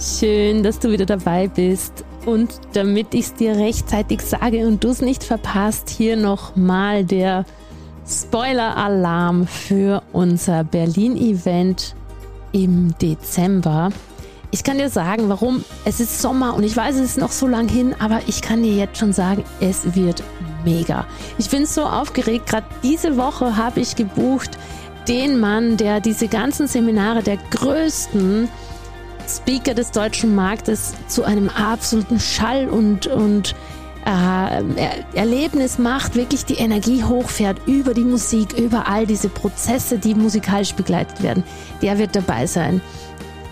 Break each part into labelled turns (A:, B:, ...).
A: Schön, dass du wieder dabei bist. Und damit ich es dir rechtzeitig sage und du es nicht verpasst, hier nochmal der Spoiler-Alarm für unser Berlin-Event im Dezember. Ich kann dir sagen, warum. Es ist Sommer und ich weiß, es ist noch so lang hin, aber ich kann dir jetzt schon sagen, es wird mega. Ich bin so aufgeregt. Gerade diese Woche habe ich gebucht den Mann, der diese ganzen Seminare der größten Speaker des deutschen Marktes zu einem absoluten Schall und, und äh, Erlebnis macht, wirklich die Energie hochfährt über die Musik, über all diese Prozesse, die musikalisch begleitet werden. Der wird dabei sein.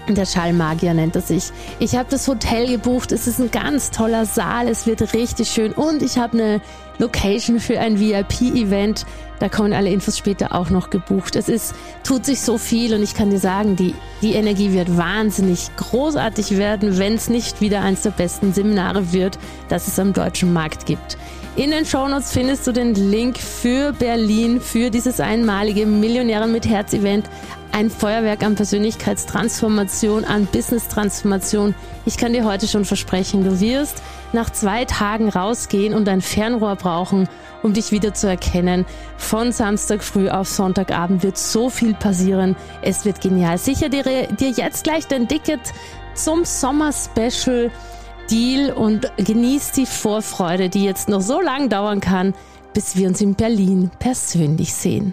A: Der Schallmagier nennt er sich. Ich habe das Hotel gebucht. Es ist ein ganz toller Saal. Es wird richtig schön. Und ich habe eine Location für ein VIP-Event. Da kommen alle Infos später auch noch gebucht. Es ist, tut sich so viel und ich kann dir sagen, die, die Energie wird wahnsinnig großartig werden, wenn es nicht wieder eins der besten Seminare wird, das es am deutschen Markt gibt. In den Shownotes findest du den Link für Berlin, für dieses einmalige Millionäre mit Herz Event. Ein Feuerwerk an Persönlichkeitstransformation, an Business-Transformation. Ich kann dir heute schon versprechen, du wirst nach zwei Tagen rausgehen und ein Fernrohr brauchen, um dich wieder zu erkennen. Von Samstag früh auf Sonntagabend wird so viel passieren. Es wird genial. Sicher dir, dir jetzt gleich dein Ticket zum Sommer-Special Deal und genieß die Vorfreude, die jetzt noch so lange dauern kann, bis wir uns in Berlin persönlich sehen.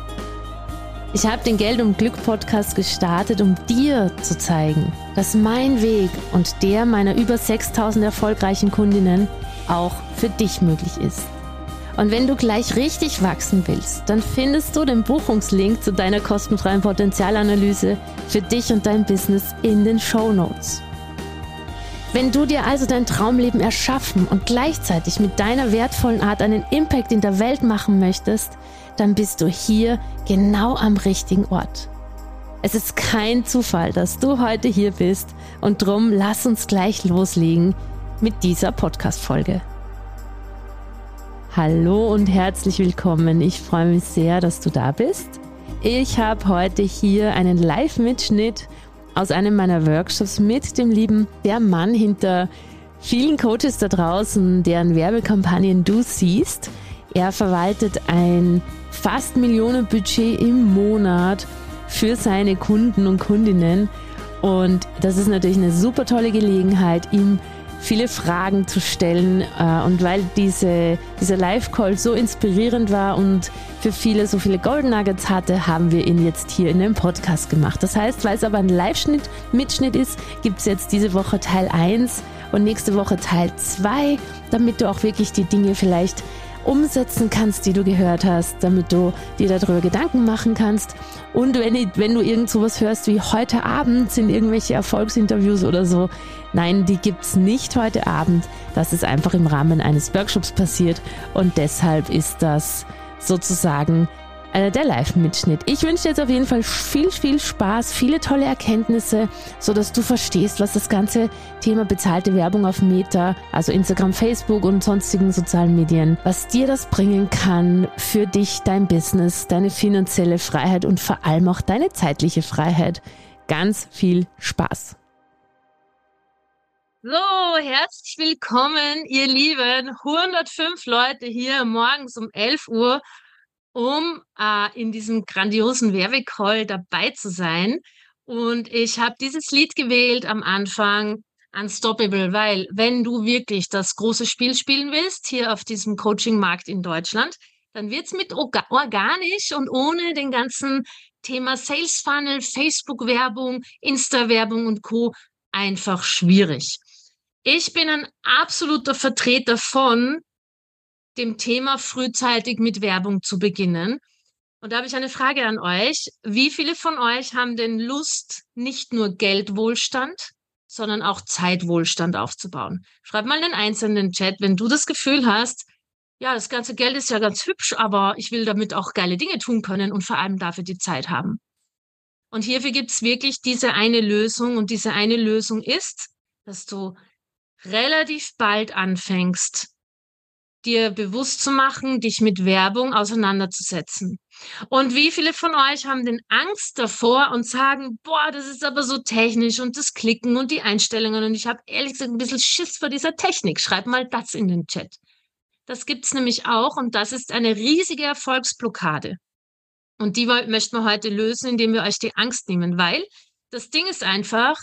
A: Ich habe den Geld und Glück Podcast gestartet, um dir zu zeigen, dass mein Weg und der meiner über 6000 erfolgreichen Kundinnen auch für dich möglich ist. Und wenn du gleich richtig wachsen willst, dann findest du den Buchungslink zu deiner kostenfreien Potenzialanalyse für dich und dein Business in den Show Notes. Wenn du dir also dein Traumleben erschaffen und gleichzeitig mit deiner wertvollen Art einen Impact in der Welt machen möchtest, dann bist du hier genau am richtigen Ort. Es ist kein Zufall, dass du heute hier bist und drum lass uns gleich loslegen mit dieser Podcast-Folge. Hallo und herzlich willkommen. Ich freue mich sehr, dass du da bist. Ich habe heute hier einen Live-Mitschnitt aus einem meiner Workshops mit dem lieben der Mann hinter vielen Coaches da draußen, deren Werbekampagnen du siehst. Er verwaltet ein fast Millionenbudget im Monat für seine Kunden und Kundinnen. Und das ist natürlich eine super tolle Gelegenheit, ihm viele Fragen zu stellen. Äh, und weil diese, dieser Live-Call so inspirierend war und für viele so viele Golden Nuggets hatte, haben wir ihn jetzt hier in dem Podcast gemacht. Das heißt, weil es aber ein Live-Mitschnitt ist, gibt es jetzt diese Woche Teil 1 und nächste Woche Teil 2, damit du auch wirklich die Dinge vielleicht umsetzen kannst, die du gehört hast, damit du dir darüber Gedanken machen kannst. Und wenn, wenn du irgend sowas hörst wie heute Abend sind irgendwelche Erfolgsinterviews oder so, nein, die gibt's nicht heute Abend. Das ist einfach im Rahmen eines Workshops passiert und deshalb ist das sozusagen äh, der Live-Mitschnitt. Ich wünsche dir jetzt auf jeden Fall viel, viel Spaß, viele tolle Erkenntnisse, so dass du verstehst, was das ganze Thema bezahlte Werbung auf Meta, also Instagram, Facebook und sonstigen sozialen Medien, was dir das bringen kann für dich, dein Business, deine finanzielle Freiheit und vor allem auch deine zeitliche Freiheit. Ganz viel Spaß. So, herzlich willkommen, ihr Lieben. 105 Leute hier morgens um 11 Uhr um äh, in diesem grandiosen Werbecall dabei zu sein. Und ich habe dieses Lied gewählt am Anfang, unstoppable, weil wenn du wirklich das große Spiel spielen willst, hier auf diesem Coaching-Markt in Deutschland, dann wird's mit organisch und ohne den ganzen Thema Sales Funnel, Facebook-Werbung, Insta-Werbung und Co. einfach schwierig. Ich bin ein absoluter Vertreter von dem Thema frühzeitig mit Werbung zu beginnen. Und da habe ich eine Frage an euch. Wie viele von euch haben denn Lust, nicht nur Geldwohlstand, sondern auch Zeitwohlstand aufzubauen? Schreib mal einen einzelnen Chat, wenn du das Gefühl hast, ja, das ganze Geld ist ja ganz hübsch, aber ich will damit auch geile Dinge tun können und vor allem dafür die Zeit haben. Und hierfür gibt es wirklich diese eine Lösung und diese eine Lösung ist, dass du relativ bald anfängst, dir bewusst zu machen, dich mit Werbung auseinanderzusetzen. Und wie viele von euch haben denn Angst davor und sagen, boah, das ist aber so technisch und das Klicken und die Einstellungen und ich habe ehrlich gesagt ein bisschen Schiss vor dieser Technik. Schreib mal das in den Chat. Das gibt es nämlich auch und das ist eine riesige Erfolgsblockade. Und die möchten wir heute lösen, indem wir euch die Angst nehmen, weil das Ding ist einfach,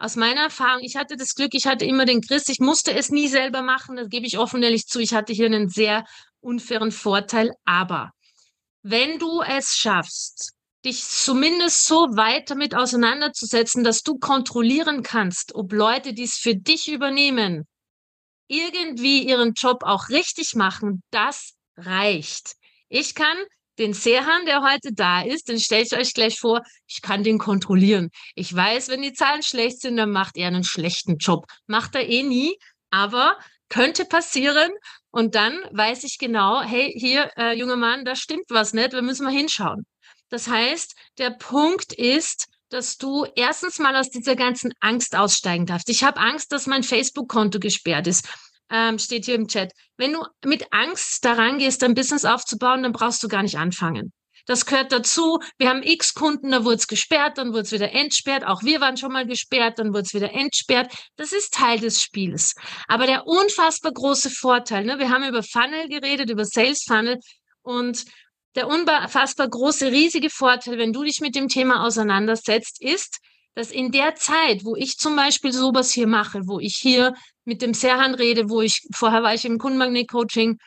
A: aus meiner Erfahrung, ich hatte das Glück, ich hatte immer den Chris, ich musste es nie selber machen, das gebe ich offen ehrlich zu, ich hatte hier einen sehr unfairen Vorteil, aber wenn du es schaffst, dich zumindest so weit damit auseinanderzusetzen, dass du kontrollieren kannst, ob Leute dies für dich übernehmen, irgendwie ihren Job auch richtig machen, das reicht. Ich kann den Sehan, der heute da ist, den stelle ich euch gleich vor, ich kann den kontrollieren. Ich weiß, wenn die Zahlen schlecht sind, dann macht er einen schlechten Job. Macht er eh nie, aber könnte passieren. Und dann weiß ich genau, hey, hier, äh, junger Mann, da stimmt was nicht, wir müssen mal hinschauen. Das heißt, der Punkt ist, dass du erstens mal aus dieser ganzen Angst aussteigen darfst. Ich habe Angst, dass mein Facebook-Konto gesperrt ist. Ähm, steht hier im Chat. Wenn du mit Angst daran gehst, dein Business aufzubauen, dann brauchst du gar nicht anfangen. Das gehört dazu. Wir haben x Kunden, da wurde es gesperrt, dann wurde es wieder entsperrt. Auch wir waren schon mal gesperrt, dann wurde es wieder entsperrt. Das ist Teil des Spiels. Aber der unfassbar große Vorteil, ne, wir haben über Funnel geredet, über Sales Funnel und der unfassbar große, riesige Vorteil, wenn du dich mit dem Thema auseinandersetzt, ist, dass in der Zeit, wo ich zum Beispiel sowas hier mache, wo ich hier mit dem Serhan rede, wo ich, vorher war ich im Kundenmagnet-Coaching,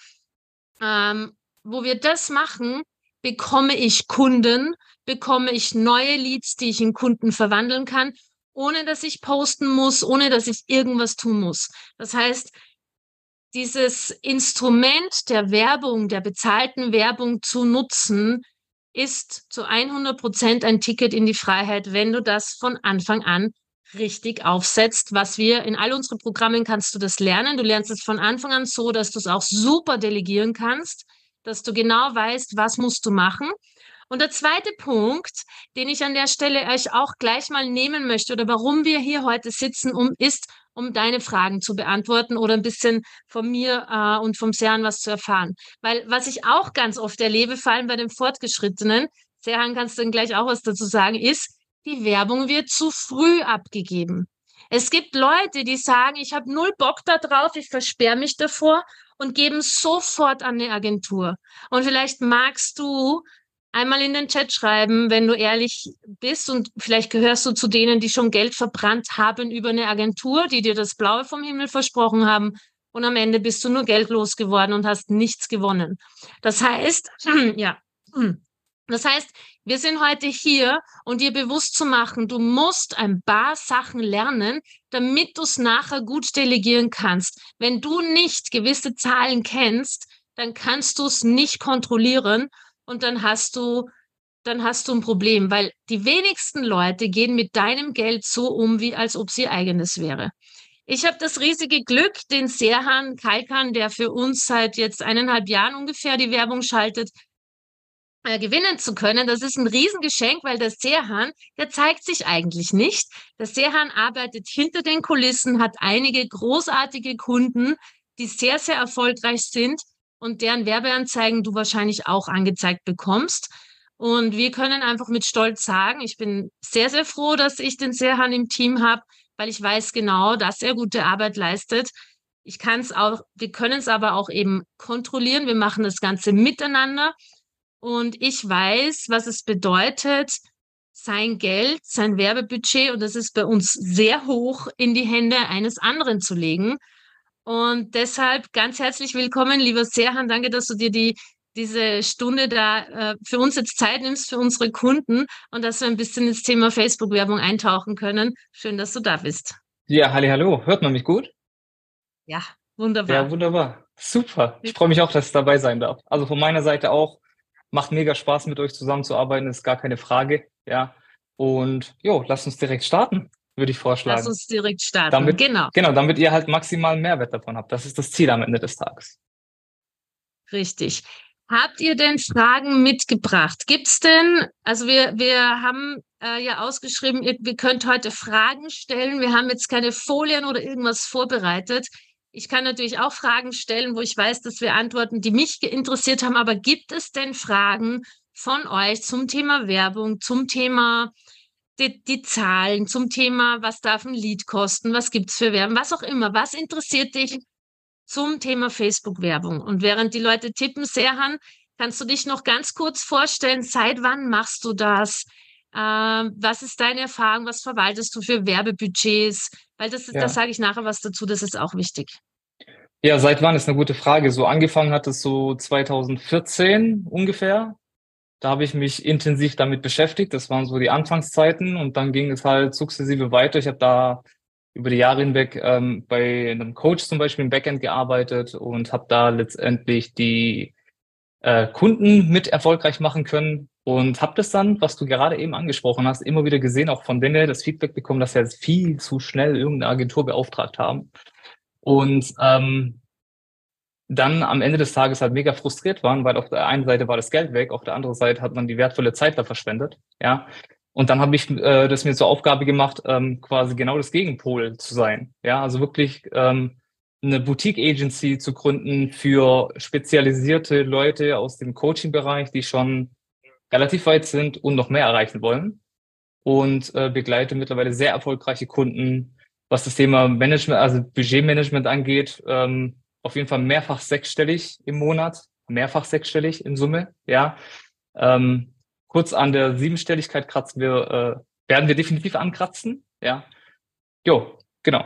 A: ähm, wo wir das machen, bekomme ich Kunden, bekomme ich neue Leads, die ich in Kunden verwandeln kann, ohne dass ich posten muss, ohne dass ich irgendwas tun muss. Das heißt, dieses Instrument der Werbung, der bezahlten Werbung zu nutzen, ist zu 100 Prozent ein Ticket in die Freiheit, wenn du das von Anfang an richtig aufsetzt, was wir in all unseren Programmen kannst du das lernen. Du lernst es von Anfang an so, dass du es auch super delegieren kannst, dass du genau weißt, was musst du machen. Und der zweite Punkt, den ich an der Stelle euch auch gleich mal nehmen möchte oder warum wir hier heute sitzen, um, ist, um deine Fragen zu beantworten oder ein bisschen von mir äh, und vom Serhan was zu erfahren. Weil was ich auch ganz oft erlebe, vor allem bei den Fortgeschrittenen, Serhan kannst du dann gleich auch was dazu sagen, ist, die Werbung wird zu früh abgegeben. Es gibt Leute, die sagen, ich habe null Bock da drauf, ich versperre mich davor und geben sofort an eine Agentur. Und vielleicht magst du einmal in den Chat schreiben, wenn du ehrlich bist und vielleicht gehörst du zu denen, die schon Geld verbrannt haben über eine Agentur, die dir das Blaue vom Himmel versprochen haben und am Ende bist du nur geldlos geworden und hast nichts gewonnen. Das heißt, ja, das heißt, wir sind heute hier, um dir bewusst zu machen, du musst ein paar Sachen lernen, damit du es nachher gut delegieren kannst. Wenn du nicht gewisse Zahlen kennst, dann kannst du es nicht kontrollieren und dann hast du dann hast du ein Problem, weil die wenigsten Leute gehen mit deinem Geld so um, wie als ob sie eigenes wäre. Ich habe das riesige Glück, den Serhan Kalkan, der für uns seit jetzt eineinhalb Jahren ungefähr die Werbung schaltet, äh, gewinnen zu können. Das ist ein Riesengeschenk, weil der Serhan, der zeigt sich eigentlich nicht. Der Serhan arbeitet hinter den Kulissen, hat einige großartige Kunden, die sehr, sehr erfolgreich sind und deren Werbeanzeigen du wahrscheinlich auch angezeigt bekommst. Und wir können einfach mit Stolz sagen, ich bin sehr, sehr froh, dass ich den Serhan im Team habe, weil ich weiß genau, dass er gute Arbeit leistet. Ich kann es auch, wir können es aber auch eben kontrollieren. Wir machen das Ganze miteinander. Und ich weiß, was es bedeutet, sein Geld, sein Werbebudget, und das ist bei uns sehr hoch, in die Hände eines anderen zu legen. Und deshalb ganz herzlich willkommen, lieber Serhan. Danke, dass du dir die, diese Stunde da äh, für uns jetzt Zeit nimmst, für unsere Kunden und dass wir ein bisschen ins Thema Facebook-Werbung eintauchen können. Schön, dass du da bist.
B: Ja, halli, hallo. Hört man mich gut?
A: Ja, wunderbar.
B: Ja, wunderbar. Super. Ich freue mich auch, dass ich dabei sein darf. Also von meiner Seite auch. Macht mega Spaß, mit euch zusammenzuarbeiten, ist gar keine Frage. Ja. Und jo, lasst uns direkt starten, würde ich vorschlagen.
A: Lass uns direkt starten.
B: Damit,
A: genau.
B: Genau, damit ihr halt maximalen Mehrwert davon habt. Das ist das Ziel am Ende des Tages.
A: Richtig. Habt ihr denn Fragen mitgebracht? Gibt's denn, also wir, wir haben äh, ja ausgeschrieben, ihr, ihr könnt heute Fragen stellen. Wir haben jetzt keine Folien oder irgendwas vorbereitet. Ich kann natürlich auch Fragen stellen, wo ich weiß, dass wir Antworten, die mich interessiert haben. Aber gibt es denn Fragen von euch zum Thema Werbung, zum Thema die, die Zahlen, zum Thema, was darf ein Lied kosten, was gibt's für Werbung, was auch immer. Was interessiert dich zum Thema Facebook-Werbung? Und während die Leute tippen, Serhan, kannst du dich noch ganz kurz vorstellen, seit wann machst du das? Ähm, was ist deine Erfahrung? Was verwaltest du für Werbebudgets? Weil das, ja. da sage ich nachher was dazu, das ist auch wichtig.
B: Ja, seit wann ist eine gute Frage. So angefangen hat es so 2014 ungefähr. Da habe ich mich intensiv damit beschäftigt. Das waren so die Anfangszeiten und dann ging es halt sukzessive weiter. Ich habe da über die Jahre hinweg ähm, bei einem Coach zum Beispiel im Backend gearbeitet und habe da letztendlich die äh, Kunden mit erfolgreich machen können und habe das dann, was du gerade eben angesprochen hast, immer wieder gesehen, auch von denen das Feedback bekommen, dass wir jetzt viel zu schnell irgendeine Agentur beauftragt haben. Und ähm, dann am Ende des Tages halt mega frustriert waren, weil auf der einen Seite war das Geld weg, auf der anderen Seite hat man die wertvolle Zeit da verschwendet. Ja. Und dann habe ich äh, das mir zur Aufgabe gemacht, ähm, quasi genau das Gegenpol zu sein. Ja, also wirklich ähm, eine Boutique-Agency zu gründen für spezialisierte Leute aus dem Coaching-Bereich, die schon relativ weit sind und noch mehr erreichen wollen. Und äh, begleite mittlerweile sehr erfolgreiche Kunden, was das Thema Management, also Budgetmanagement angeht, ähm, auf jeden Fall mehrfach sechsstellig im Monat, mehrfach sechsstellig in Summe, ja. Ähm, kurz an der Siebenstelligkeit kratzen wir, äh, werden wir definitiv ankratzen, ja. Jo, genau.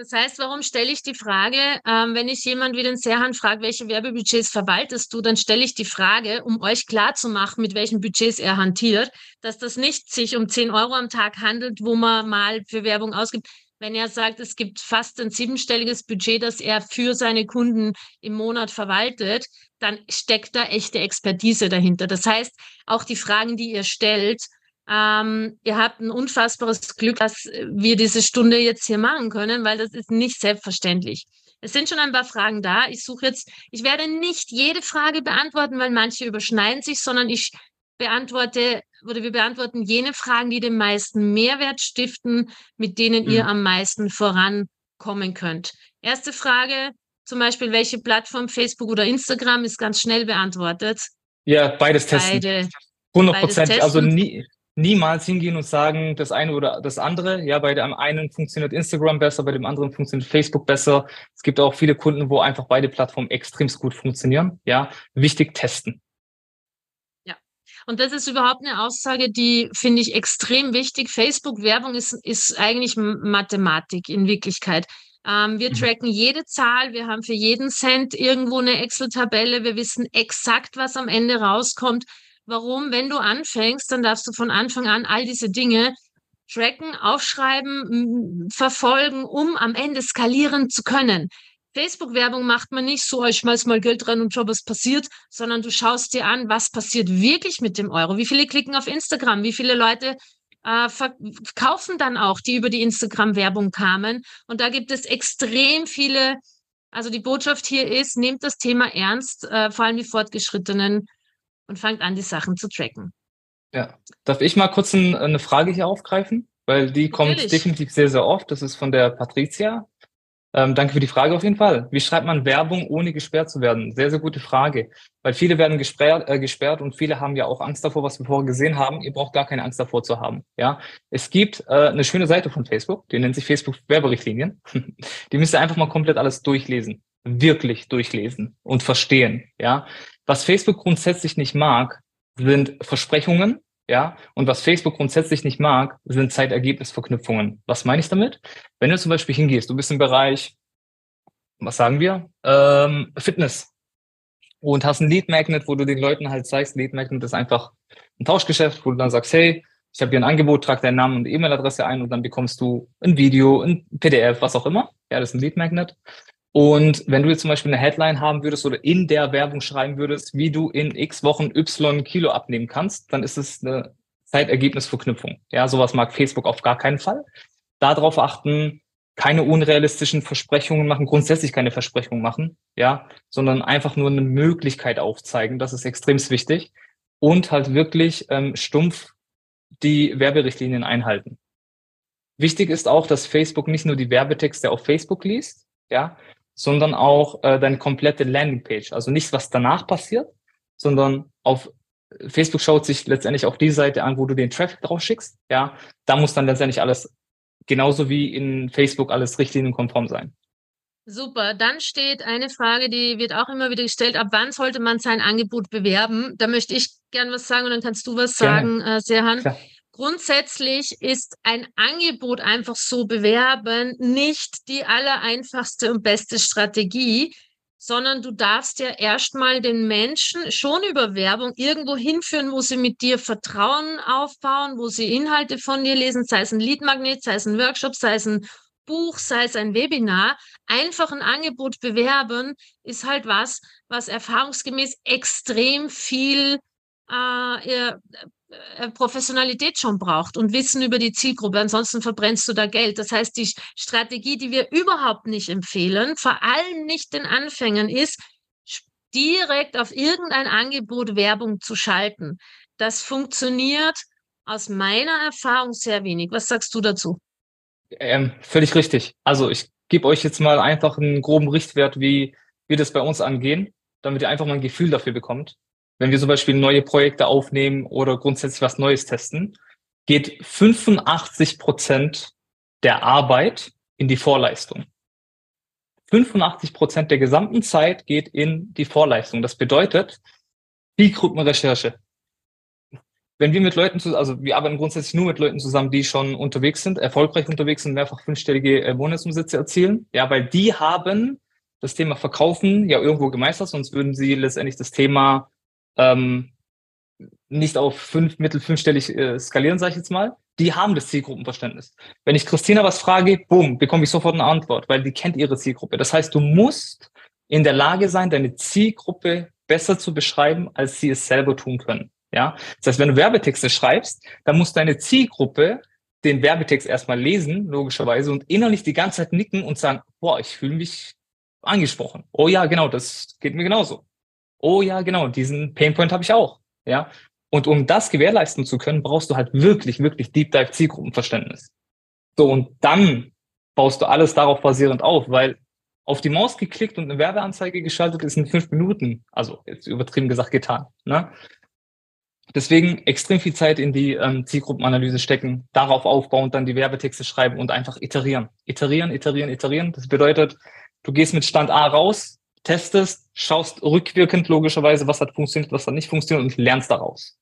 A: Das heißt, warum stelle ich die Frage, ähm, wenn ich jemand wie den Serhan frage, welche Werbebudgets verwaltest du, dann stelle ich die Frage, um euch klarzumachen, mit welchen Budgets er hantiert, dass das nicht sich um 10 Euro am Tag handelt, wo man mal für Werbung ausgibt. Wenn er sagt, es gibt fast ein siebenstelliges Budget, das er für seine Kunden im Monat verwaltet, dann steckt da echte Expertise dahinter. Das heißt, auch die Fragen, die ihr stellt, ähm, ihr habt ein unfassbares Glück, dass wir diese Stunde jetzt hier machen können, weil das ist nicht selbstverständlich. Es sind schon ein paar Fragen da. Ich suche jetzt, ich werde nicht jede Frage beantworten, weil manche überschneiden sich, sondern ich beantworte oder wir beantworten jene Fragen, die den meisten Mehrwert stiften, mit denen mhm. ihr am meisten vorankommen könnt. Erste Frage, zum Beispiel, welche Plattform, Facebook oder Instagram, ist ganz schnell beantwortet.
B: Ja, beides testen. Beide, 100 Prozent. Also nie, niemals hingehen und sagen, das eine oder das andere. Ja, bei dem einen funktioniert Instagram besser, bei dem anderen funktioniert Facebook besser. Es gibt auch viele Kunden, wo einfach beide Plattformen extremst gut funktionieren. Ja, wichtig testen.
A: Und das ist überhaupt eine Aussage, die finde ich extrem wichtig. Facebook-Werbung ist, ist eigentlich Mathematik in Wirklichkeit. Ähm, wir mhm. tracken jede Zahl, wir haben für jeden Cent irgendwo eine Excel-Tabelle, wir wissen exakt, was am Ende rauskommt warum, wenn du anfängst, dann darfst du von Anfang an all diese Dinge tracken, aufschreiben, verfolgen, um am Ende skalieren zu können. Facebook-Werbung macht man nicht so, ich schmeiß mal Geld rein und schau, was passiert, sondern du schaust dir an, was passiert wirklich mit dem Euro. Wie viele klicken auf Instagram? Wie viele Leute äh, verkaufen dann auch, die über die Instagram-Werbung kamen? Und da gibt es extrem viele, also die Botschaft hier ist, nehmt das Thema ernst, äh, vor allem die Fortgeschrittenen und fangt an, die Sachen zu tracken.
B: Ja. Darf ich mal kurz ein, eine Frage hier aufgreifen? Weil die kommt Natürlich. definitiv sehr, sehr oft. Das ist von der Patricia. Ähm, danke für die Frage auf jeden Fall. Wie schreibt man Werbung, ohne gesperrt zu werden? Sehr, sehr gute Frage. Weil viele werden gesperrt, äh, gesperrt und viele haben ja auch Angst davor, was wir vorher gesehen haben. Ihr braucht gar keine Angst davor zu haben. Ja, es gibt äh, eine schöne Seite von Facebook, die nennt sich Facebook Werberichtlinien. die müsst ihr einfach mal komplett alles durchlesen, wirklich durchlesen und verstehen. Ja, was Facebook grundsätzlich nicht mag, sind Versprechungen Ja, und was Facebook grundsätzlich nicht mag, sind Zeitergebnisverknüpfungen. Was meine ich damit? Wenn du zum Beispiel hingehst, du bist im Bereich, was sagen wir, ähm, Fitness und hast ein Lead Magnet, wo du den Leuten halt zeigst, Lead Magnet ist einfach ein Tauschgeschäft, wo du dann sagst, hey, ich habe hier ein Angebot, trag deinen Namen und E-Mail-Adresse ein und dann bekommst du ein Video, ein PDF, was auch immer. Ja, das ist ein Lead Magnet. Und wenn du jetzt zum Beispiel eine Headline haben würdest oder in der Werbung schreiben würdest, wie du in x Wochen y Kilo abnehmen kannst, dann ist es eine Zeitergebnisverknüpfung. Ja, sowas mag Facebook auf gar keinen Fall. Darauf achten, keine unrealistischen Versprechungen machen, grundsätzlich keine Versprechungen machen, ja, sondern einfach nur eine Möglichkeit aufzeigen. Das ist extrem wichtig. Und halt wirklich ähm, stumpf die Werberichtlinien einhalten. Wichtig ist auch, dass Facebook nicht nur die Werbetexte auf Facebook liest, ja, sondern auch äh, deine komplette Landingpage. Also nicht, was danach passiert, sondern auf Facebook schaut sich letztendlich auch die Seite an, wo du den Traffic drauf schickst. Ja, da muss dann letztendlich alles genauso wie in Facebook alles richtlinienkonform sein.
A: Super. Dann steht eine Frage, die wird auch immer wieder gestellt. Ab wann sollte man sein Angebot bewerben? Da möchte ich gern was sagen und dann kannst du was sagen, Gerne. äh, Serhan. Klar. Grundsätzlich ist ein Angebot einfach so bewerben nicht die allereinfachste und beste Strategie, sondern du darfst ja erstmal den Menschen schon über Werbung irgendwo hinführen, wo sie mit dir Vertrauen aufbauen, wo sie Inhalte von dir lesen, sei es ein Leadmagnet, sei es ein Workshop, sei es ein Buch, sei es ein Webinar. Einfach ein Angebot bewerben ist halt was, was erfahrungsgemäß extrem viel äh, Professionalität schon braucht und Wissen über die Zielgruppe. Ansonsten verbrennst du da Geld. Das heißt, die Strategie, die wir überhaupt nicht empfehlen, vor allem nicht den Anfängern, ist, direkt auf irgendein Angebot Werbung zu schalten. Das funktioniert aus meiner Erfahrung sehr wenig. Was sagst du dazu?
B: Ähm, völlig richtig. Also ich gebe euch jetzt mal einfach einen groben Richtwert, wie wir das bei uns angehen, damit ihr einfach mal ein Gefühl dafür bekommt wenn wir zum Beispiel neue Projekte aufnehmen oder grundsätzlich was Neues testen, geht 85 Prozent der Arbeit in die Vorleistung. 85 Prozent der gesamten Zeit geht in die Vorleistung. Das bedeutet Zielgruppenrecherche. Wenn wir mit Leuten also wir arbeiten grundsätzlich nur mit Leuten zusammen, die schon unterwegs sind, erfolgreich unterwegs sind, mehrfach fünfstellige äh, Monatsumsätze erzielen. Ja, weil die haben das Thema Verkaufen ja irgendwo gemeistert, sonst würden sie letztendlich das Thema ähm, nicht auf fünf, mittel fünfstellig äh, skalieren, sage ich jetzt mal, die haben das Zielgruppenverständnis. Wenn ich Christina was frage, boom, bekomme ich sofort eine Antwort, weil die kennt ihre Zielgruppe. Das heißt, du musst in der Lage sein, deine Zielgruppe besser zu beschreiben, als sie es selber tun können. Ja, das heißt, wenn du Werbetexte schreibst, dann muss deine Zielgruppe den Werbetext erstmal lesen, logischerweise, und innerlich die ganze Zeit nicken und sagen, boah, ich fühle mich angesprochen. Oh ja, genau, das geht mir genauso oh ja, genau, diesen Painpoint habe ich auch. Ja. Und um das gewährleisten zu können, brauchst du halt wirklich, wirklich Deep Dive Zielgruppenverständnis. So, und dann baust du alles darauf basierend auf, weil auf die Maus geklickt und eine Werbeanzeige geschaltet ist in fünf Minuten, also jetzt übertrieben gesagt, getan. Ne? Deswegen extrem viel Zeit in die ähm, Zielgruppenanalyse stecken, darauf aufbauen, dann die Werbetexte schreiben und einfach iterieren. Iterieren, iterieren, iterieren. Das bedeutet, du gehst mit Stand A raus, testest, schaust rückwirkend logischerweise, was hat funktioniert, was hat nicht funktioniert und lernst daraus.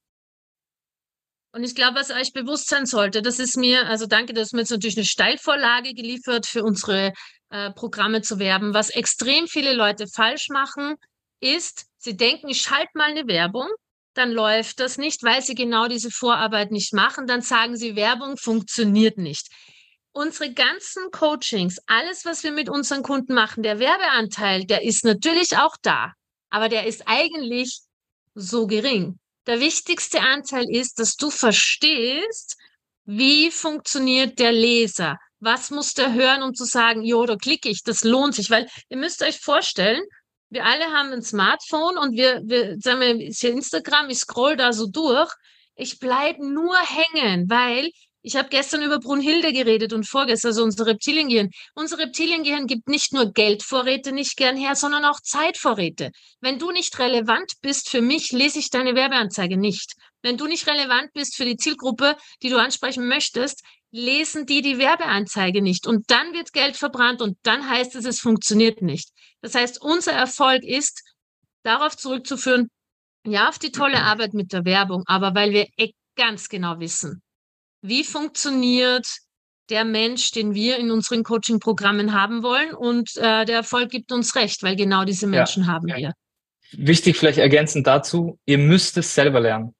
A: Und ich glaube, was euch bewusst sein sollte, das ist mir, also danke, dass mir jetzt natürlich eine Steilvorlage geliefert für unsere äh, Programme zu werben. Was extrem viele Leute falsch machen, ist, sie denken, ich schalte mal eine Werbung, dann läuft das nicht, weil sie genau diese Vorarbeit nicht machen. Dann sagen sie, Werbung funktioniert nicht unsere ganzen Coachings, alles, was wir mit unseren Kunden machen, der Werbeanteil, der ist natürlich auch da, aber der ist eigentlich so gering. Der wichtigste Anteil ist, dass du verstehst, wie funktioniert der Leser? Was muss der hören, um zu sagen, jo, da klicke ich, das lohnt sich, weil ihr müsst euch vorstellen, wir alle haben ein Smartphone und wir, wir sagen wir, ist hier Instagram, ich scroll da so durch. Ich bleibe nur hängen, weil ich habe gestern über Brunhilde geredet und vorgestern, also unser Reptiliengehirn. Unser Reptiliengehirn gibt nicht nur Geldvorräte nicht gern her, sondern auch Zeitvorräte. Wenn du nicht relevant bist für mich, lese ich deine Werbeanzeige nicht. Wenn du nicht relevant bist für die Zielgruppe, die du ansprechen möchtest, lesen die die Werbeanzeige nicht. Und dann wird Geld verbrannt und dann heißt es, es funktioniert nicht. Das heißt, unser Erfolg ist, darauf zurückzuführen, ja, auf die tolle Arbeit mit der Werbung, aber weil wir ganz genau wissen, wie funktioniert der Mensch, den wir in unseren Coaching-Programmen haben wollen. Und äh, der Erfolg gibt uns recht, weil genau diese Menschen ja. haben wir.
B: Wichtig vielleicht ergänzend dazu, ihr müsst es selber lernen.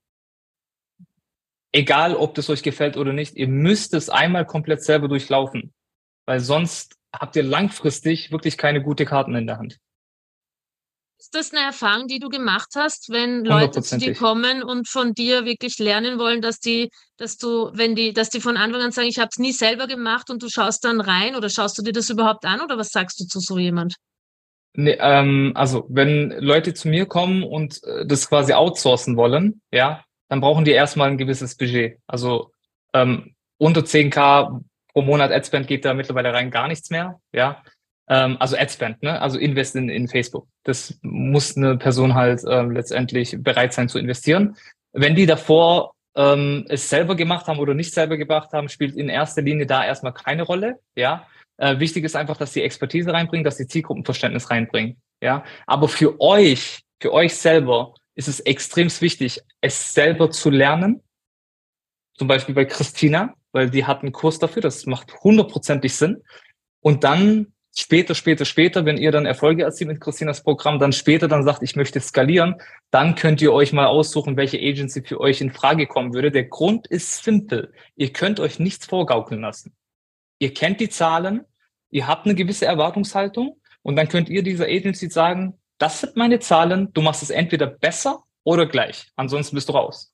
B: Egal, ob das euch gefällt oder nicht, ihr müsst es einmal komplett selber durchlaufen, weil sonst habt ihr langfristig wirklich keine gute Karten in der Hand.
A: Ist das eine Erfahrung, die du gemacht hast, wenn Leute zu dir kommen und von dir wirklich lernen wollen, dass die, dass du, wenn die, dass die von Anfang an sagen, ich habe es nie selber gemacht und du schaust dann rein oder schaust du dir das überhaupt an oder was sagst du zu so jemand?
B: Nee, ähm, also wenn Leute zu mir kommen und äh, das quasi outsourcen wollen, ja, dann brauchen die erstmal ein gewisses Budget. Also ähm, unter 10k pro Monat Adspend geht da mittlerweile rein gar nichts mehr, ja. Ähm, also Adspend, ne? also Invest in, in Facebook. Das muss eine Person halt ähm, letztendlich bereit sein zu investieren. Wenn die davor ähm, es selber gemacht haben oder nicht selber gemacht haben, spielt in erster Linie da erstmal keine Rolle. Ja, äh, wichtig ist einfach, dass die Expertise reinbringen, dass die Zielgruppenverständnis reinbringen. Ja, aber für euch, für euch selber ist es extrem wichtig, es selber zu lernen. Zum Beispiel bei Christina, weil die hat einen Kurs dafür, das macht hundertprozentig Sinn. Und dann später, später, später, wenn ihr dann Erfolge erzielt mit Christinas Programm, dann später dann sagt, ich möchte skalieren, dann könnt ihr euch mal aussuchen, welche Agency für euch in Frage kommen würde. Der Grund ist simpel. Ihr könnt euch nichts vorgaukeln lassen. Ihr kennt die Zahlen, ihr habt eine gewisse Erwartungshaltung und dann könnt ihr dieser Agency sagen, das sind meine Zahlen, du machst es entweder besser oder gleich. Ansonsten bist du raus.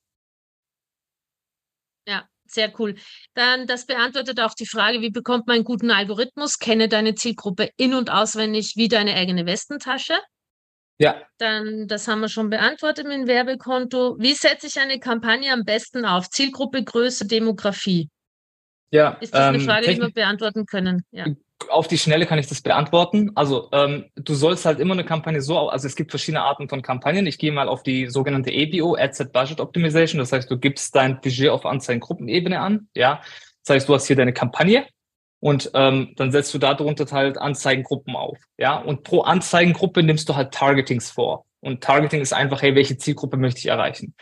A: Ja, sehr cool. Dann, das beantwortet auch die Frage, wie bekommt man einen guten Algorithmus? Kenne deine Zielgruppe in- und auswendig wie deine eigene Westentasche. Ja. Dann, das haben wir schon beantwortet mit dem Werbekonto. Wie setze ich eine Kampagne am besten auf? Zielgruppe, Größe, Demografie. Ja. Ist das eine ähm, Frage, die wir beantworten können? Ja
B: auf die Schnelle kann ich das beantworten. Also ähm, du sollst halt immer eine Kampagne so, also es gibt verschiedene Arten von Kampagnen. Ich gehe mal auf die sogenannte ABO, Ad Budget Optimization. Das heißt, du gibst dein Budget auf Anzeigengruppenebene an. Ja, das heißt, du hast hier deine Kampagne und ähm, dann setzt du darunter halt Anzeigengruppen auf. Ja, und pro Anzeigengruppe nimmst du halt Targetings vor. Und Targeting ist einfach, hey, welche Zielgruppe möchte ich erreichen?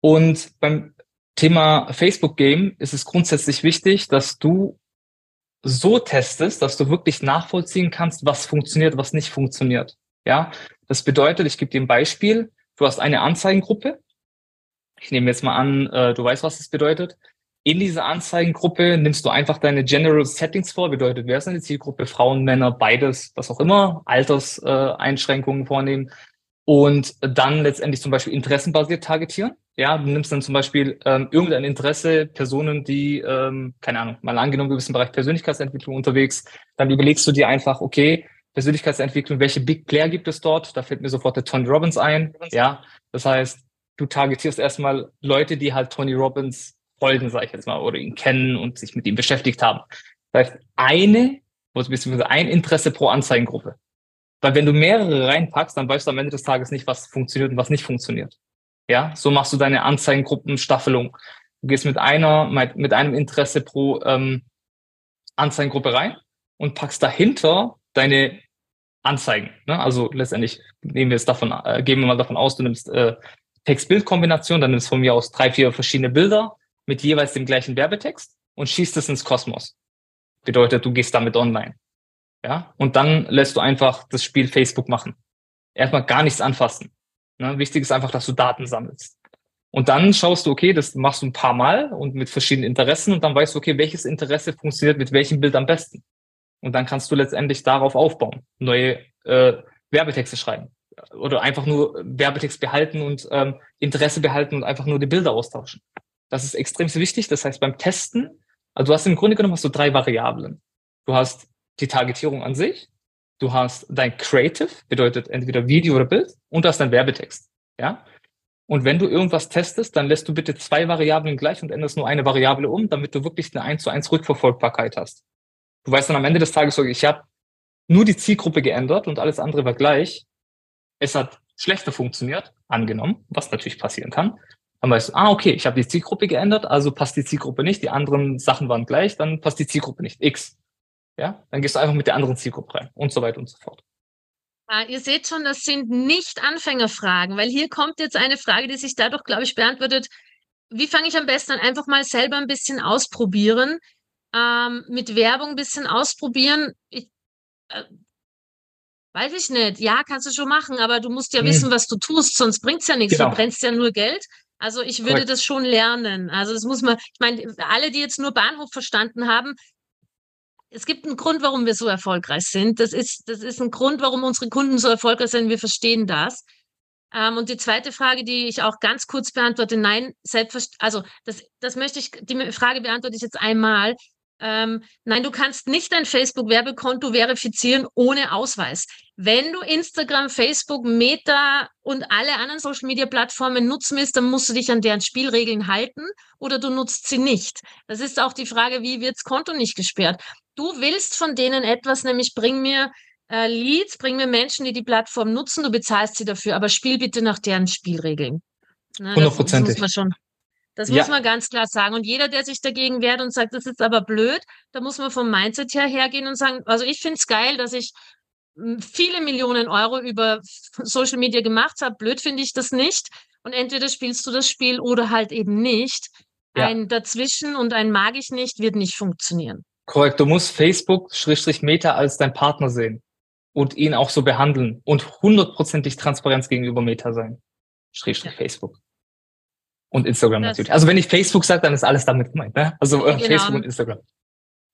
B: Und beim Thema Facebook Game ist es grundsätzlich wichtig, dass du so testest, dass du wirklich nachvollziehen kannst, was funktioniert, was nicht funktioniert. Ja, das bedeutet, ich gebe dir ein Beispiel. Du hast eine Anzeigengruppe. Ich nehme jetzt mal an, äh, du weißt, was das bedeutet. In dieser Anzeigengruppe nimmst du einfach deine General Settings vor. Bedeutet, wer ist deine Zielgruppe? Frauen, Männer, beides, was auch immer. Alterseinschränkungen vornehmen. Und dann letztendlich zum Beispiel interessenbasiert targetieren. Ja, du nimmst dann zum Beispiel ähm, irgendein Interesse, Personen, die, ähm, keine Ahnung, mal angenommen, du bist im Bereich Persönlichkeitsentwicklung unterwegs, dann überlegst du dir einfach, okay, Persönlichkeitsentwicklung, welche Big Player gibt es dort? Da fällt mir sofort der Tony Robbins ein. Ja, das heißt, du targetierst erstmal Leute, die halt Tony Robbins folgen, sage ich jetzt mal, oder ihn kennen und sich mit ihm beschäftigt haben. Das heißt, eine, beziehungsweise ein Interesse pro Anzeigengruppe. Weil wenn du mehrere reinpackst, dann weißt du am Ende des Tages nicht, was funktioniert und was nicht funktioniert. Ja, so machst du deine Anzeigengruppenstaffelung. Du gehst mit einer, mit einem Interesse pro ähm, Anzeigengruppe rein und packst dahinter deine Anzeigen. Ne? Also letztendlich nehmen wir es davon, äh, gehen wir mal davon aus, du nimmst äh, Text-Bild-Kombination, dann nimmst von mir aus drei, vier verschiedene Bilder mit jeweils dem gleichen Werbetext und schießt es ins Kosmos. Bedeutet, du gehst damit online. Ja, und dann lässt du einfach das Spiel Facebook machen. Erstmal gar nichts anfassen. Ne? Wichtig ist einfach, dass du Daten sammelst. Und dann schaust du, okay, das machst du ein paar Mal und mit verschiedenen Interessen und dann weißt du, okay, welches Interesse funktioniert mit welchem Bild am besten. Und dann kannst du letztendlich darauf aufbauen, neue äh, Werbetexte schreiben oder einfach nur Werbetext behalten und ähm, Interesse behalten und einfach nur die Bilder austauschen. Das ist extrem wichtig. Das heißt, beim Testen, also du hast im Grunde genommen hast du drei Variablen. Du hast die Targetierung an sich, du hast dein Creative, bedeutet entweder Video oder Bild, und du hast dein Werbetext. Ja? Und wenn du irgendwas testest, dann lässt du bitte zwei Variablen gleich und änderst nur eine Variable um, damit du wirklich eine 1 zu 1 Rückverfolgbarkeit hast. Du weißt dann am Ende des Tages, ich habe nur die Zielgruppe geändert und alles andere war gleich. Es hat schlechter funktioniert, angenommen, was natürlich passieren kann. Dann weißt du, ah, okay, ich habe die Zielgruppe geändert, also passt die Zielgruppe nicht, die anderen Sachen waren gleich, dann passt die Zielgruppe nicht. X. Ja, dann gehst du einfach mit der anderen Zielgruppe rein und so weiter und so fort.
A: Ah, ihr seht schon, das sind nicht Anfängerfragen, weil hier kommt jetzt eine Frage, die sich dadurch, glaube ich, beantwortet. wie fange ich am besten an? Einfach mal selber ein bisschen ausprobieren, ähm, mit Werbung ein bisschen ausprobieren. Ich, äh, weiß ich nicht. Ja, kannst du schon machen, aber du musst ja mhm. wissen, was du tust, sonst bringt's ja nichts. Genau. Du brennst ja nur Geld. Also ich würde Correct. das schon lernen. Also das muss man, ich meine, alle, die jetzt nur Bahnhof verstanden haben, es gibt einen Grund, warum wir so erfolgreich sind. Das ist, das ist ein Grund, warum unsere Kunden so erfolgreich sind. Wir verstehen das. Ähm, und die zweite Frage, die ich auch ganz kurz beantworte, nein, selbstverständlich, also das, das möchte ich, die Frage beantworte ich jetzt einmal. Ähm, nein, du kannst nicht dein Facebook-Werbekonto verifizieren ohne Ausweis. Wenn du Instagram, Facebook, Meta und alle anderen Social-Media-Plattformen nutzen willst, dann musst du dich an deren Spielregeln halten oder du nutzt sie nicht. Das ist auch die Frage, wie wird das Konto nicht gesperrt? Du willst von denen etwas, nämlich bring mir äh, Leads, bring mir Menschen, die die Plattform nutzen, du bezahlst sie dafür, aber spiel bitte nach deren Spielregeln.
B: Hundertprozentig.
A: Das, das muss man schon das ja. muss man ganz klar sagen. Und jeder, der sich dagegen wehrt und sagt, das ist aber blöd, da muss man vom Mindset her hergehen und sagen, also ich finde es geil, dass ich hm, viele Millionen Euro über Social Media gemacht habe. Blöd finde ich das nicht. Und entweder spielst du das Spiel oder halt eben nicht. Ja. Ein Dazwischen und ein mag ich nicht wird nicht funktionieren.
B: Korrekt. Du musst Facebook, Schrägstrich Meta als dein Partner sehen und ihn auch so behandeln und hundertprozentig Transparenz gegenüber Meta sein. Schrägstrich ja. Facebook. Und Instagram das natürlich. Also wenn ich Facebook sage, dann ist alles damit gemeint. Ne? Also äh, genau. Facebook und Instagram.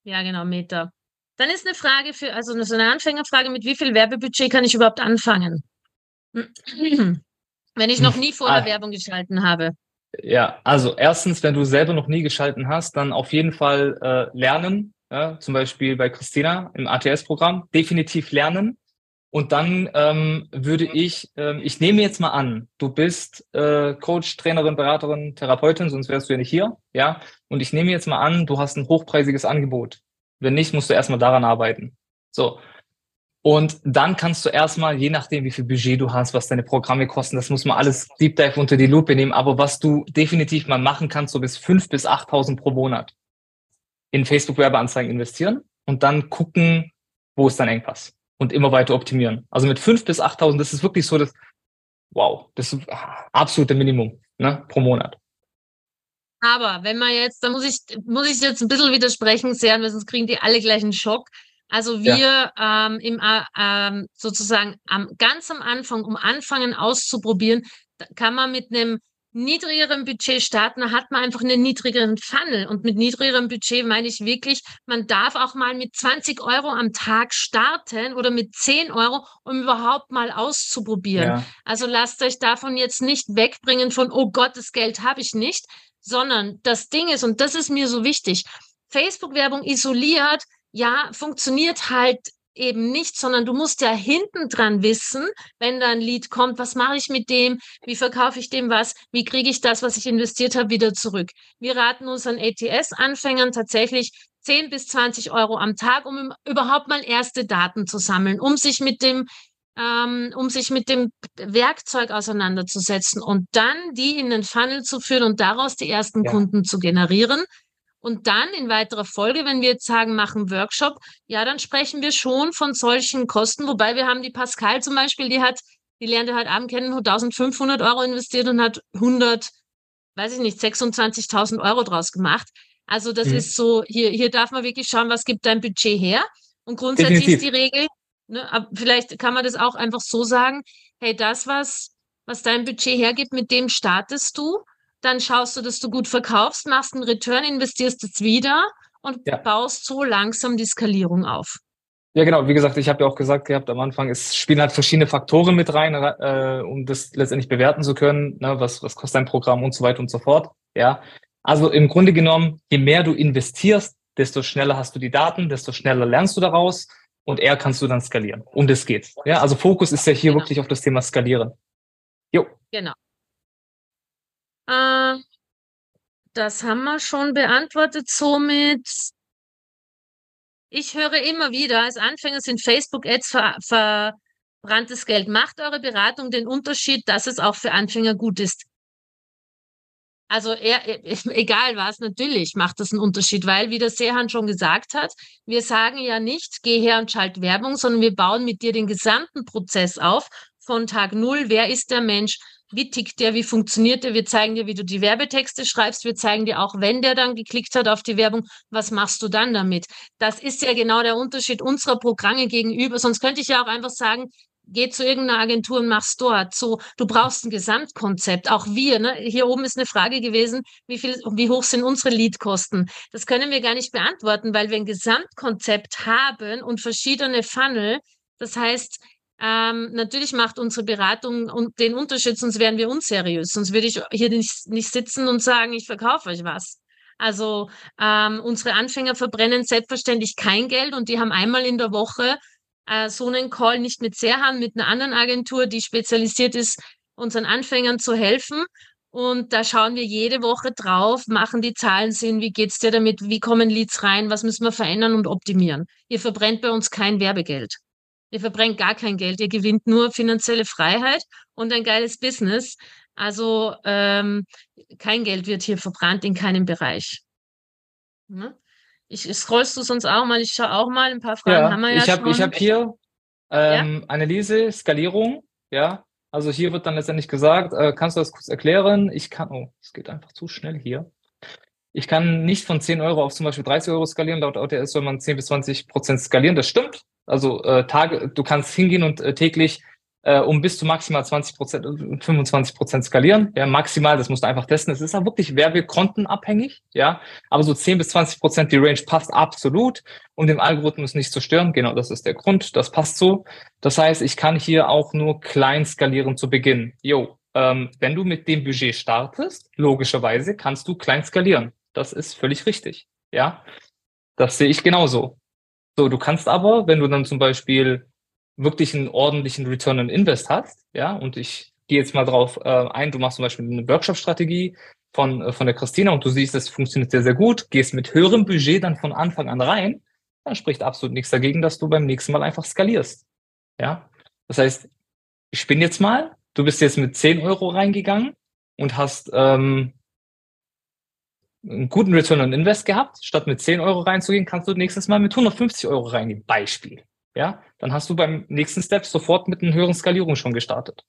A: Ja, genau, Meta. Dann ist eine Frage für, also so eine Anfängerfrage, mit wie viel Werbebudget kann ich überhaupt anfangen? Wenn ich noch nie vorher ah. Werbung geschalten habe.
B: Ja, also erstens, wenn du selber noch nie geschalten hast, dann auf jeden Fall äh, lernen. Ja, zum Beispiel bei Christina im ATS-Programm. Definitiv lernen. Und dann ähm, würde ich, ähm, ich nehme jetzt mal an, du bist äh, Coach, Trainerin, Beraterin, Therapeutin, sonst wärst du ja nicht hier, ja. Und ich nehme jetzt mal an, du hast ein hochpreisiges Angebot. Wenn nicht, musst du erstmal daran arbeiten. So. Und dann kannst du erstmal, je nachdem, wie viel Budget du hast, was deine Programme kosten, das muss man alles Deep Dive unter die Lupe nehmen. Aber was du definitiv mal machen kannst, so bis fünf bis 8.000 pro Monat in Facebook-Werbeanzeigen investieren und dann gucken, wo ist dein Engpass und immer weiter optimieren. Also mit 5.000 bis 8.000, das ist wirklich so das, wow, das absolute Minimum ne, pro Monat.
A: Aber wenn man jetzt, da muss ich, muss ich jetzt ein bisschen widersprechen, sehr, weil sonst kriegen die alle gleich einen Schock. Also wir ja. ähm, im, äh, ähm, sozusagen am, ganz am Anfang, um anfangen auszuprobieren, kann man mit einem niedrigeren Budget starten, da hat man einfach einen niedrigeren Funnel. Und mit niedrigerem Budget meine ich wirklich, man darf auch mal mit 20 Euro am Tag starten oder mit 10 Euro, um überhaupt mal auszuprobieren. Ja. Also lasst euch davon jetzt nicht wegbringen von, oh Gott, das Geld habe ich nicht, sondern das Ding ist, und das ist mir so wichtig, Facebook-Werbung isoliert, ja, funktioniert halt eben nicht, sondern du musst ja hinten dran wissen, wenn da ein Lied kommt, was mache ich mit dem, wie verkaufe ich dem was, wie kriege ich das, was ich investiert habe, wieder zurück. Wir raten unseren ATS-Anfängern tatsächlich 10 bis 20 Euro am Tag, um überhaupt mal erste Daten zu sammeln, um sich mit dem ähm, um sich mit dem Werkzeug auseinanderzusetzen und dann die in den Funnel zu führen und daraus die ersten ja. Kunden zu generieren. Und dann in weiterer Folge, wenn wir jetzt sagen, machen Workshop, ja, dann sprechen wir schon von solchen Kosten. Wobei wir haben die Pascal zum Beispiel, die hat, die lernte halt Abend kennen, 1500 Euro investiert und hat 100, weiß ich nicht, 26.000 Euro draus gemacht. Also das mhm. ist so, hier, hier darf man wirklich schauen, was gibt dein Budget her? Und grundsätzlich Definitiv. ist die Regel, ne, aber vielleicht kann man das auch einfach so sagen, hey, das, was, was dein Budget hergibt, mit dem startest du dann schaust du, dass du gut verkaufst, machst einen Return, investierst es wieder und ja. baust so langsam die Skalierung auf.
B: Ja, genau. Wie gesagt, ich habe ja auch gesagt gehabt am Anfang, es spielen halt verschiedene Faktoren mit rein, äh, um das letztendlich bewerten zu können. Ne? Was, was kostet ein Programm und so weiter und so fort. Ja. Also im Grunde genommen, je mehr du investierst, desto schneller hast du die Daten, desto schneller lernst du daraus und eher kannst du dann skalieren. Und es geht. Ja, also Fokus ist ja hier genau. wirklich auf das Thema Skalieren.
A: Jo. Genau. Äh, das haben wir schon beantwortet. Somit, ich höre immer wieder, als Anfänger sind Facebook-Ads ver verbranntes Geld. Macht eure Beratung den Unterschied, dass es auch für Anfänger gut ist? Also er, egal was, natürlich macht das einen Unterschied, weil, wie der Sehan schon gesagt hat, wir sagen ja nicht, geh her und schalt Werbung, sondern wir bauen mit dir den gesamten Prozess auf, von Tag Null. Wer ist der Mensch? Wie tickt der? Wie funktioniert der? Wir zeigen dir, wie du die Werbetexte schreibst. Wir zeigen dir auch, wenn der dann geklickt hat auf die Werbung, was machst du dann damit? Das ist ja genau der Unterschied unserer Programme gegenüber. Sonst könnte ich ja auch einfach sagen, geh zu irgendeiner Agentur und mach's dort. So, du brauchst ein Gesamtkonzept. Auch wir, ne? Hier oben ist eine Frage gewesen, wie viel, wie hoch sind unsere Leadkosten? Das können wir gar nicht beantworten, weil wir ein Gesamtkonzept haben und verschiedene Funnel. Das heißt, ähm, natürlich macht unsere Beratung und den Unterschied, sonst wären wir unseriös. Sonst würde ich hier nicht, nicht sitzen und sagen, ich verkaufe euch was. Also ähm, unsere Anfänger verbrennen selbstverständlich kein Geld und die haben einmal in der Woche äh, so einen Call nicht mit Serhan, mit einer anderen Agentur, die spezialisiert ist, unseren Anfängern zu helfen. Und da schauen wir jede Woche drauf, machen die Zahlen Sinn, wie geht's dir damit, wie kommen Leads rein, was müssen wir verändern und optimieren. Ihr verbrennt bei uns kein Werbegeld. Ihr verbrennt gar kein Geld, ihr gewinnt nur finanzielle Freiheit und ein geiles Business. Also ähm, kein Geld wird hier verbrannt in keinem Bereich. Ne? Ich scrollst du sonst auch mal, ich schaue auch mal, ein paar Fragen
B: ja, haben wir ja ich hab, schon. Ich habe hier ähm, ja? Analyse, Skalierung, ja. Also hier wird dann letztendlich gesagt, äh, kannst du das kurz erklären? Ich kann, oh, es geht einfach zu schnell hier. Ich kann nicht von 10 Euro auf zum Beispiel 30 Euro skalieren. Laut OTS soll man 10 bis 20 Prozent skalieren. Das stimmt. Also äh, Tage, du kannst hingehen und äh, täglich äh, um bis zu maximal 20 Prozent, 25 Prozent skalieren. Ja, maximal, das musst du einfach testen. Es ist ja wirklich werbekontenabhängig, ja. Aber so 10 bis 20 Prozent, die Range passt absolut, um den Algorithmus nicht zu stören. Genau, das ist der Grund. Das passt so. Das heißt, ich kann hier auch nur klein skalieren zu Beginn. Jo, ähm, wenn du mit dem Budget startest, logischerweise kannst du klein skalieren. Das ist völlig richtig. Ja, das sehe ich genauso. So, du kannst aber, wenn du dann zum Beispiel wirklich einen ordentlichen Return on Invest hast, ja, und ich gehe jetzt mal drauf äh, ein, du machst zum Beispiel eine Workshop-Strategie von, äh, von der Christina und du siehst, das funktioniert sehr, sehr gut, gehst mit höherem Budget dann von Anfang an rein, dann spricht absolut nichts dagegen, dass du beim nächsten Mal einfach skalierst. Ja, das heißt, ich spinne jetzt mal, du bist jetzt mit 10 Euro reingegangen und hast ähm, einen guten Return on Invest gehabt, statt mit 10 Euro reinzugehen, kannst du nächstes Mal mit 150 Euro reingehen. Beispiel. Ja, dann hast du beim nächsten Step sofort mit einer höheren Skalierung schon gestartet.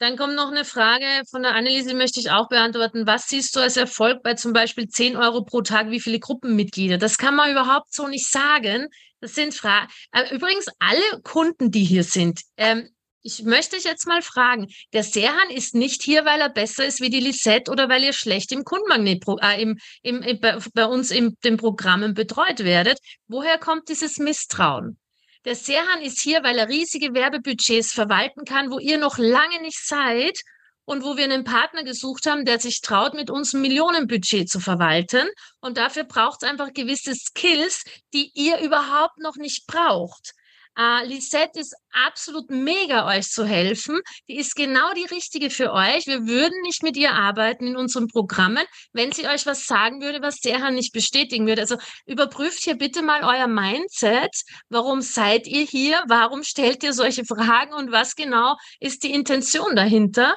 A: Dann kommt noch eine Frage von der Anneliese, die möchte ich auch beantworten. Was siehst du als Erfolg bei zum Beispiel 10 Euro pro Tag? Wie viele Gruppenmitglieder? Das kann man überhaupt so nicht sagen. Das sind Fragen. Äh, übrigens, alle Kunden, die hier sind, ähm, ich möchte dich jetzt mal fragen, der Serhan ist nicht hier, weil er besser ist wie die Lisette oder weil ihr schlecht im Kundenmagnet äh, im, im, im, bei, bei uns in den Programmen betreut werdet. Woher kommt dieses Misstrauen? Der Serhan ist hier, weil er riesige Werbebudgets verwalten kann, wo ihr noch lange nicht seid und wo wir einen Partner gesucht haben, der sich traut, mit uns ein Millionenbudget zu verwalten. Und dafür braucht es einfach gewisse Skills, die ihr überhaupt noch nicht braucht. Uh, Lisette ist absolut mega, euch zu helfen. Die ist genau die richtige für euch. Wir würden nicht mit ihr arbeiten in unseren Programmen, wenn sie euch was sagen würde, was Serhan nicht bestätigen würde. Also überprüft hier bitte mal euer Mindset. Warum seid ihr hier? Warum stellt ihr solche Fragen? Und was genau ist die Intention dahinter?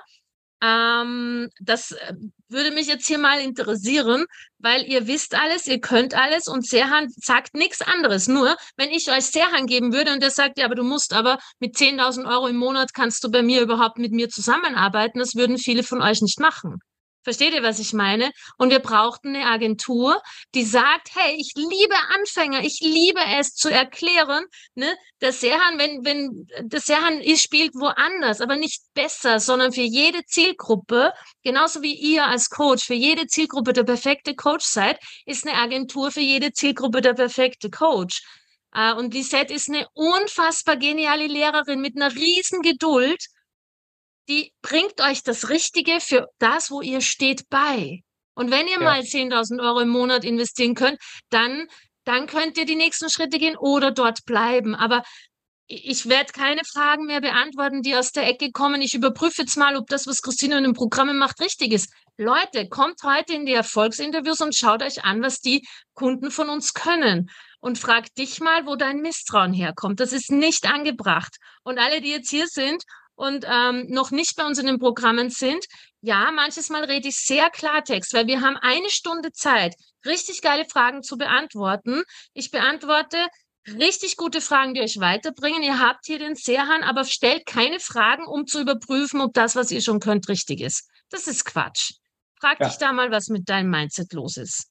A: Ähm, das äh, würde mich jetzt hier mal interessieren, weil ihr wisst alles, ihr könnt alles und Serhan sagt nichts anderes. Nur, wenn ich euch Serhan geben würde und der sagt, ja, aber du musst aber mit 10.000 Euro im Monat kannst du bei mir überhaupt mit mir zusammenarbeiten, das würden viele von euch nicht machen. Versteht ihr, was ich meine? Und wir brauchten eine Agentur, die sagt, hey, ich liebe Anfänger, ich liebe es zu erklären, ne, der Serhan, wenn, wenn, der Serhan spielt woanders, aber nicht besser, sondern für jede Zielgruppe, genauso wie ihr als Coach für jede Zielgruppe der perfekte Coach seid, ist eine Agentur für jede Zielgruppe der perfekte Coach. Uh, und Lisette ist eine unfassbar geniale Lehrerin mit einer riesen Geduld die bringt euch das Richtige für das, wo ihr steht, bei. Und wenn ihr ja. mal 10.000 Euro im Monat investieren könnt, dann, dann könnt ihr die nächsten Schritte gehen oder dort bleiben. Aber ich werde keine Fragen mehr beantworten, die aus der Ecke kommen. Ich überprüfe jetzt mal, ob das, was Christine in den Programmen macht, richtig ist. Leute, kommt heute in die Erfolgsinterviews und schaut euch an, was die Kunden von uns können. Und fragt dich mal, wo dein Misstrauen herkommt. Das ist nicht angebracht. Und alle, die jetzt hier sind und ähm, noch nicht bei uns in den Programmen sind, ja, manches Mal rede ich sehr Klartext, weil wir haben eine Stunde Zeit, richtig geile Fragen zu beantworten. Ich beantworte richtig gute Fragen, die euch weiterbringen. Ihr habt hier den Serhan, aber stellt keine Fragen, um zu überprüfen, ob das, was ihr schon könnt, richtig ist. Das ist Quatsch. Frag ja. dich da mal, was mit deinem Mindset los ist.